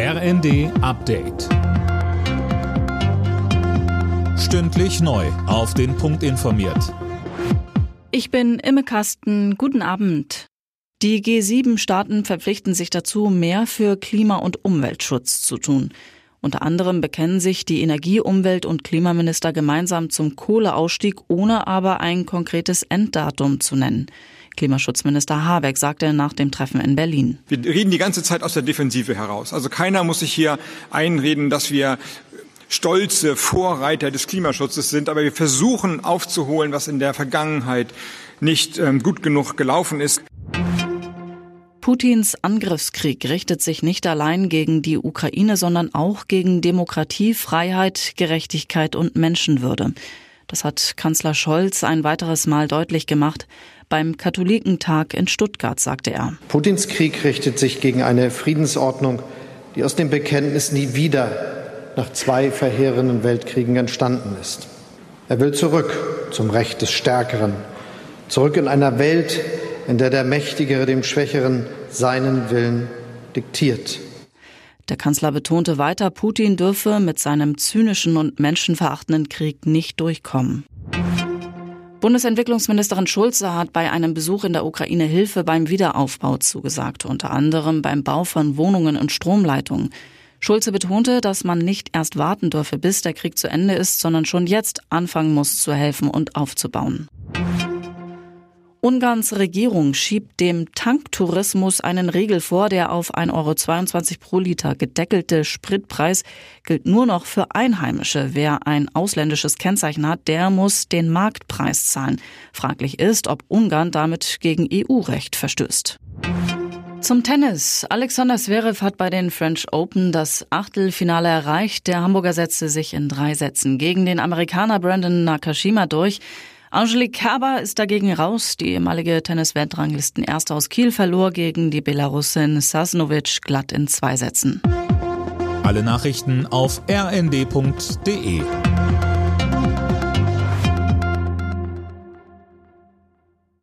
RND Update. Stündlich neu. Auf den Punkt informiert. Ich bin Imme Kasten. Guten Abend. Die G7-Staaten verpflichten sich dazu, mehr für Klima- und Umweltschutz zu tun. Unter anderem bekennen sich die Energie-, Umwelt- und Klimaminister gemeinsam zum Kohleausstieg, ohne aber ein konkretes Enddatum zu nennen. Klimaschutzminister Habeck sagte nach dem Treffen in Berlin. Wir reden die ganze Zeit aus der Defensive heraus. Also keiner muss sich hier einreden, dass wir stolze Vorreiter des Klimaschutzes sind, aber wir versuchen aufzuholen, was in der Vergangenheit nicht ähm, gut genug gelaufen ist. Putins Angriffskrieg richtet sich nicht allein gegen die Ukraine, sondern auch gegen Demokratie, Freiheit, Gerechtigkeit und Menschenwürde. Das hat Kanzler Scholz ein weiteres Mal deutlich gemacht. Beim Katholikentag in Stuttgart sagte er. Putins Krieg richtet sich gegen eine Friedensordnung, die aus dem Bekenntnis nie wieder nach zwei verheerenden Weltkriegen entstanden ist. Er will zurück zum Recht des Stärkeren, zurück in einer Welt, in der der Mächtigere dem Schwächeren seinen Willen diktiert. Der Kanzler betonte weiter, Putin dürfe mit seinem zynischen und menschenverachtenden Krieg nicht durchkommen. Bundesentwicklungsministerin Schulze hat bei einem Besuch in der Ukraine Hilfe beim Wiederaufbau zugesagt, unter anderem beim Bau von Wohnungen und Stromleitungen. Schulze betonte, dass man nicht erst warten dürfe, bis der Krieg zu Ende ist, sondern schon jetzt anfangen muss zu helfen und aufzubauen. Ungarns Regierung schiebt dem Tanktourismus einen Riegel vor, der auf 1,22 Euro pro Liter gedeckelte Spritpreis gilt nur noch für Einheimische. Wer ein ausländisches Kennzeichen hat, der muss den Marktpreis zahlen. Fraglich ist, ob Ungarn damit gegen EU-Recht verstößt. Zum Tennis. Alexander Zverev hat bei den French Open das Achtelfinale erreicht. Der Hamburger setzte sich in drei Sätzen gegen den Amerikaner Brandon Nakashima durch. Angelique Kerber ist dagegen raus. Die ehemalige Tennis-Weltranglisten-Erste aus Kiel verlor gegen die Belarusin Sasnovic glatt in zwei Sätzen. Alle Nachrichten auf rnd.de